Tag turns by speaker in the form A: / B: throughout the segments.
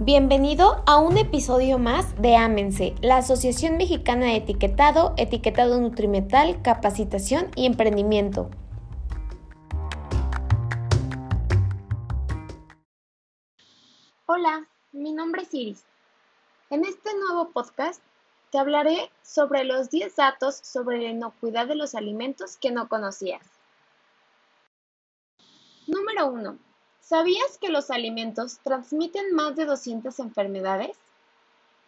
A: Bienvenido a un episodio más de Ámense, la Asociación Mexicana de Etiquetado, Etiquetado Nutrimental, Capacitación y Emprendimiento. Hola, mi nombre es Iris. En este nuevo podcast te hablaré sobre los 10 datos sobre la inocuidad de los alimentos que no conocías. Número 1. ¿Sabías que los alimentos transmiten más de 200 enfermedades?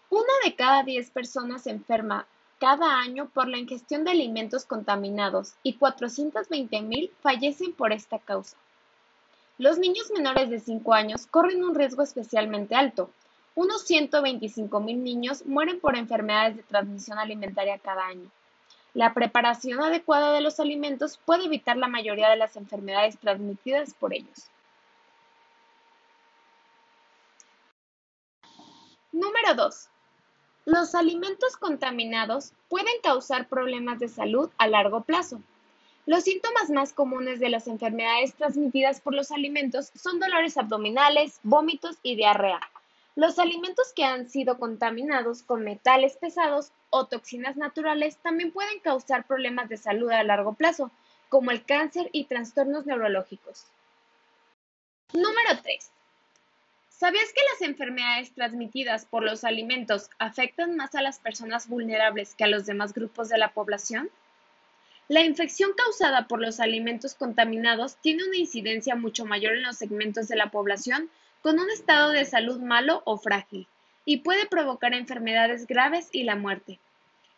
A: Una de cada 10 personas se enferma cada año por la ingestión de alimentos contaminados y 420.000 fallecen por esta causa. Los niños menores de 5 años corren un riesgo especialmente alto. Unos 125.000 niños mueren por enfermedades de transmisión alimentaria cada año. La preparación adecuada de los alimentos puede evitar la mayoría de las enfermedades transmitidas por ellos. Número 2. Los alimentos contaminados pueden causar problemas de salud a largo plazo. Los síntomas más comunes de las enfermedades transmitidas por los alimentos son dolores abdominales, vómitos y diarrea. Los alimentos que han sido contaminados con metales pesados o toxinas naturales también pueden causar problemas de salud a largo plazo, como el cáncer y trastornos neurológicos. Número 3. ¿Sabías que las enfermedades transmitidas por los alimentos afectan más a las personas vulnerables que a los demás grupos de la población? La infección causada por los alimentos contaminados tiene una incidencia mucho mayor en los segmentos de la población con un estado de salud malo o frágil, y puede provocar enfermedades graves y la muerte.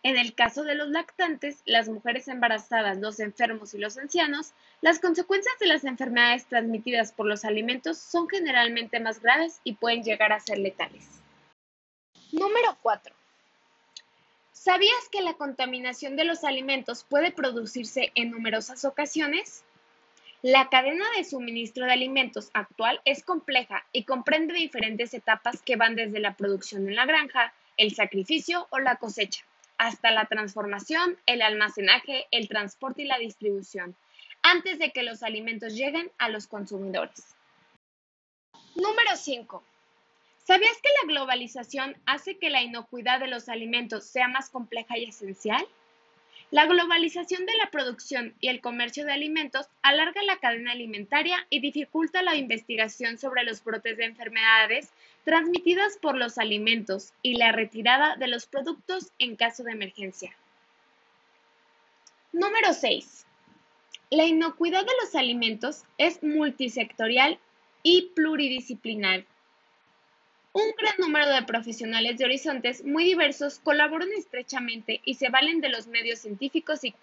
A: En el caso de los lactantes, las mujeres embarazadas, los enfermos y los ancianos, las consecuencias de las enfermedades transmitidas por los alimentos son generalmente más graves y pueden llegar a ser letales. Número 4. ¿Sabías que la contaminación de los alimentos puede producirse en numerosas ocasiones? La cadena de suministro de alimentos actual es compleja y comprende diferentes etapas que van desde la producción en la granja, el sacrificio o la cosecha hasta la transformación, el almacenaje, el transporte y la distribución, antes de que los alimentos lleguen a los consumidores. Número 5. ¿Sabías que la globalización hace que la inocuidad de los alimentos sea más compleja y esencial? La globalización de la producción y el comercio de alimentos alarga la cadena alimentaria y dificulta la investigación sobre los brotes de enfermedades transmitidas por los alimentos y la retirada de los productos en caso de emergencia. Número 6. La inocuidad de los alimentos es multisectorial y pluridisciplinar un gran número de profesionales de horizontes muy diversos colaboran estrechamente y se valen de los medios científicos y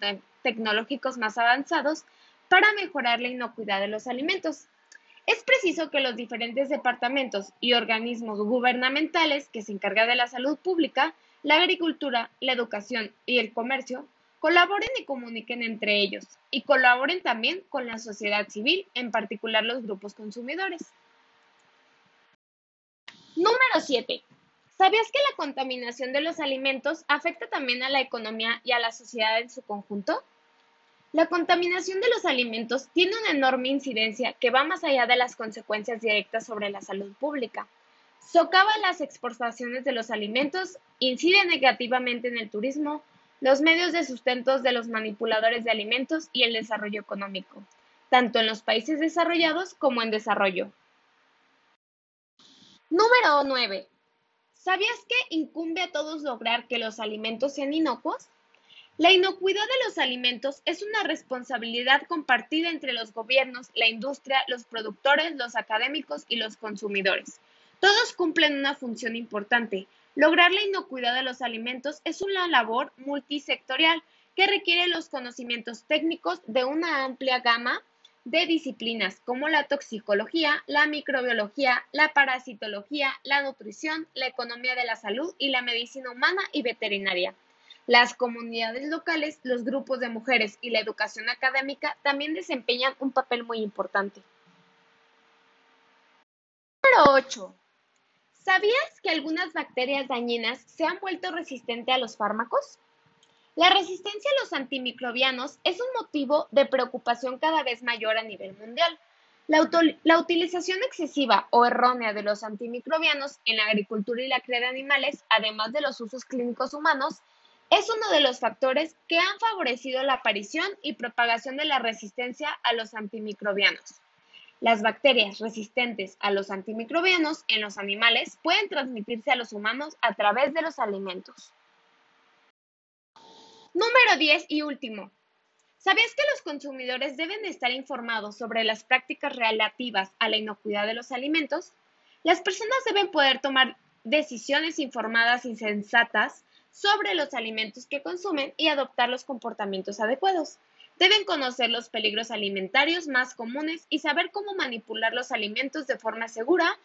A: tecnológicos más avanzados para mejorar la inocuidad de los alimentos. Es preciso que los diferentes departamentos y organismos gubernamentales que se encargan de la salud pública, la agricultura, la educación y el comercio colaboren y comuniquen entre ellos y colaboren también con la sociedad civil, en particular los grupos consumidores. Número 7. ¿Sabías que la contaminación de los alimentos afecta también a la economía y a la sociedad en su conjunto? La contaminación de los alimentos tiene una enorme incidencia que va más allá de las consecuencias directas sobre la salud pública. Socava las exportaciones de los alimentos, incide negativamente en el turismo, los medios de sustento de los manipuladores de alimentos y el desarrollo económico, tanto en los países desarrollados como en desarrollo. Número 9. ¿Sabías que incumbe a todos lograr que los alimentos sean inocuos? La inocuidad de los alimentos es una responsabilidad compartida entre los gobiernos, la industria, los productores, los académicos y los consumidores. Todos cumplen una función importante. Lograr la inocuidad de los alimentos es una labor multisectorial que requiere los conocimientos técnicos de una amplia gama de disciplinas como la toxicología, la microbiología, la parasitología, la nutrición, la economía de la salud y la medicina humana y veterinaria. Las comunidades locales, los grupos de mujeres y la educación académica también desempeñan un papel muy importante. Número 8. ¿Sabías que algunas bacterias dañinas se han vuelto resistentes a los fármacos? La resistencia a los antimicrobianos es un motivo de preocupación cada vez mayor a nivel mundial. La, utilización excesiva o errónea de los antimicrobianos en la agricultura y la cría de animales, además de los usos clínicos humanos, es uno de los factores que han favorecido la aparición y propagación de la resistencia a los antimicrobianos. Las bacterias resistentes a los antimicrobianos en los animales pueden transmitirse a los humanos a través de los alimentos. Número 10 y último. ¿Sabías que los consumidores deben estar informados sobre las prácticas relativas a la inocuidad de los alimentos? Las personas deben poder tomar decisiones informadas y sensatas sobre los alimentos que consumen y adoptar los comportamientos adecuados. Deben conocer los peligros alimentarios más comunes y saber cómo manipular los alimentos de forma segura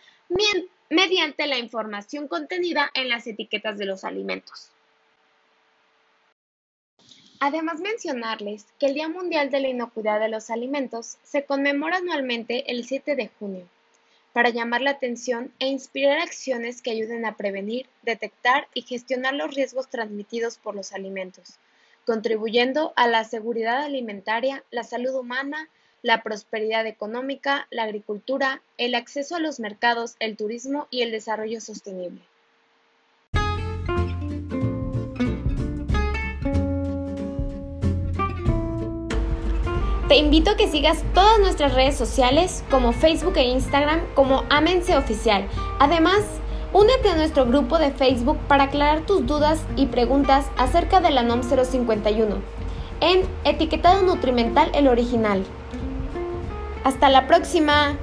A: mediante la información contenida en las etiquetas de los alimentos. Además mencionarles que el Día Mundial de la Inocuidad de los Alimentos se conmemora anualmente el 7 de junio, para llamar la atención e inspirar acciones que ayuden a prevenir, detectar y gestionar los riesgos transmitidos por los alimentos, contribuyendo a la seguridad alimentaria, la salud humana, la prosperidad económica, la agricultura, el acceso a los mercados, el turismo y el desarrollo sostenible. Te invito a que sigas todas nuestras redes sociales como Facebook e Instagram como Amense Oficial. Además, únete a nuestro grupo de Facebook para aclarar tus dudas y preguntas acerca de la NOM 051 en Etiquetado Nutrimental el Original. Hasta la próxima.